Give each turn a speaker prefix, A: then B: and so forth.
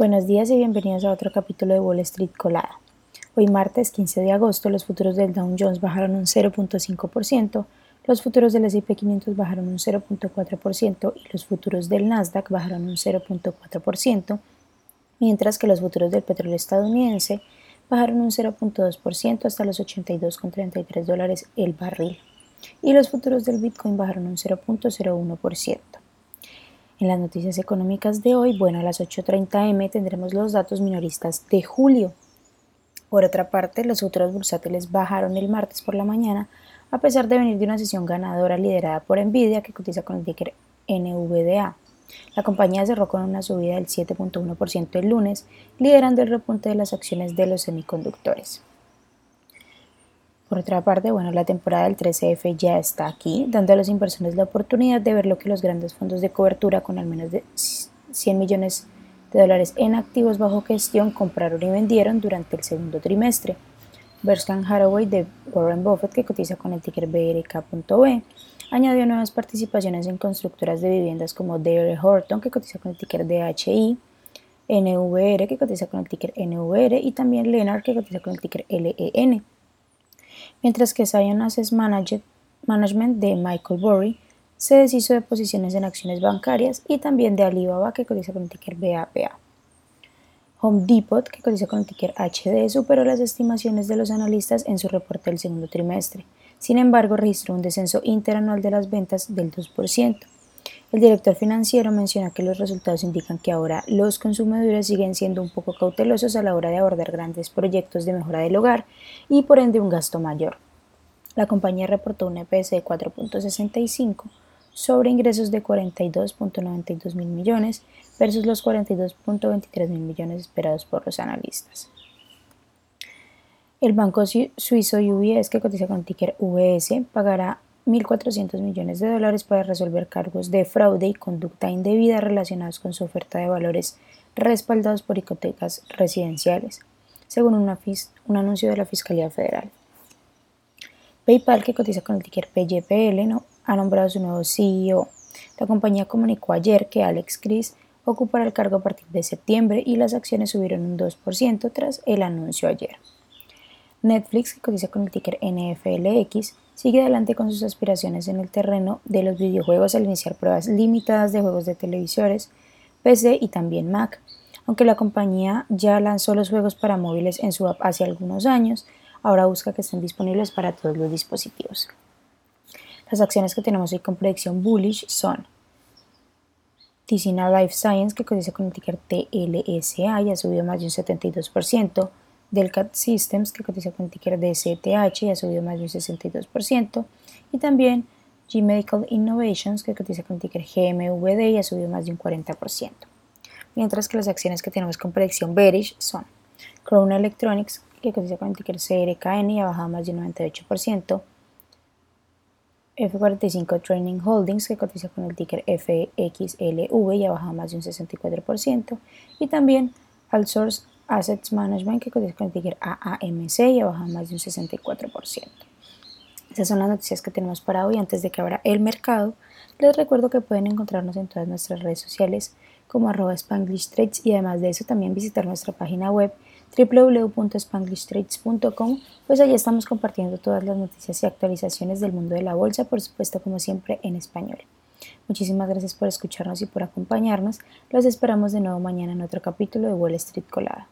A: Buenos días y bienvenidos a otro capítulo de Wall Street Colada. Hoy martes 15 de agosto los futuros del Dow Jones bajaron un 0.5%, los futuros del S&P 500 bajaron un 0.4% y los futuros del Nasdaq bajaron un 0.4%, mientras que los futuros del petróleo estadounidense bajaron un 0.2% hasta los 82,33 dólares el barril y los futuros del Bitcoin bajaron un 0.01%. En las noticias económicas de hoy, bueno, a las 8.30 m tendremos los datos minoristas de julio. Por otra parte, los futuros bursátiles bajaron el martes por la mañana, a pesar de venir de una sesión ganadora liderada por Nvidia, que cotiza con el ticker NVDA. La compañía cerró con una subida del 7.1% el lunes, liderando el repunte de las acciones de los semiconductores. Por otra parte, bueno, la temporada del 13F ya está aquí, dando a los inversores la oportunidad de ver lo que los grandes fondos de cobertura con al menos de 100 millones de dólares en activos bajo gestión compraron y vendieron durante el segundo trimestre. Berkshire Hathaway de Warren Buffett, que cotiza con el ticker BRK.B, añadió nuevas participaciones en constructoras de viviendas como D.R. Horton, que cotiza con el ticker DHI, NVR, que cotiza con el ticker NVR, y también Lennart, que cotiza con el ticker LEN mientras que Zion Asset Management de Michael Burry se deshizo de posiciones en acciones bancarias y también de Alibaba que cotiza con el ticker BAPA. Home Depot, que cotiza con el ticker HD, superó las estimaciones de los analistas en su reporte del segundo trimestre. Sin embargo, registró un descenso interanual de las ventas del 2%. El director financiero menciona que los resultados indican que ahora los consumidores siguen siendo un poco cautelosos a la hora de abordar grandes proyectos de mejora del hogar y por ende un gasto mayor. La compañía reportó un EPS de 4.65 sobre ingresos de 42.92 mil millones versus los 42.23 mil millones esperados por los analistas. El banco suizo UBS, que cotiza con ticker VS, pagará 1.400 millones de dólares para resolver cargos de fraude y conducta indebida relacionados con su oferta de valores respaldados por hipotecas residenciales, según un anuncio de la Fiscalía Federal. PayPal, que cotiza con el ticker PYPL, ha nombrado su nuevo CEO. La compañía comunicó ayer que Alex Chris ocupará el cargo a partir de septiembre y las acciones subieron un 2% tras el anuncio ayer. Netflix, que cotiza con el ticker NFLX, sigue adelante con sus aspiraciones en el terreno de los videojuegos al iniciar pruebas limitadas de juegos de televisores, PC y también Mac. Aunque la compañía ya lanzó los juegos para móviles en su app hace algunos años, ahora busca que estén disponibles para todos los dispositivos. Las acciones que tenemos hoy con predicción bullish son Ticina Life Science, que cotiza con el ticker TLSA y ha subido más de un 72%, Delcat Systems, que cotiza con el ticker DCTH y ha subido más de un 62%, y también G Medical Innovations, que cotiza con el ticker GMVD y ha subido más de un 40%. Mientras que las acciones que tenemos con predicción bearish son Crown Electronics, que cotiza con el ticker CRKN y ha bajado más de un 98%, F45 Training Holdings, que cotiza con el ticker FXLV y ha bajado más de un 64%, y también Alsource Assets Management, que cotiza con el ticker AAMC y ha bajado más de un 64%. Esas son las noticias que tenemos para hoy. Antes de que abra el mercado, les recuerdo que pueden encontrarnos en todas nuestras redes sociales como arroba Spanglish Trades y además de eso también visitar nuestra página web www.spanglishtrades.com, pues allí estamos compartiendo todas las noticias y actualizaciones del mundo de la bolsa, por supuesto como siempre en español. Muchísimas gracias por escucharnos y por acompañarnos. Los esperamos de nuevo mañana en otro capítulo de Wall Street Colada.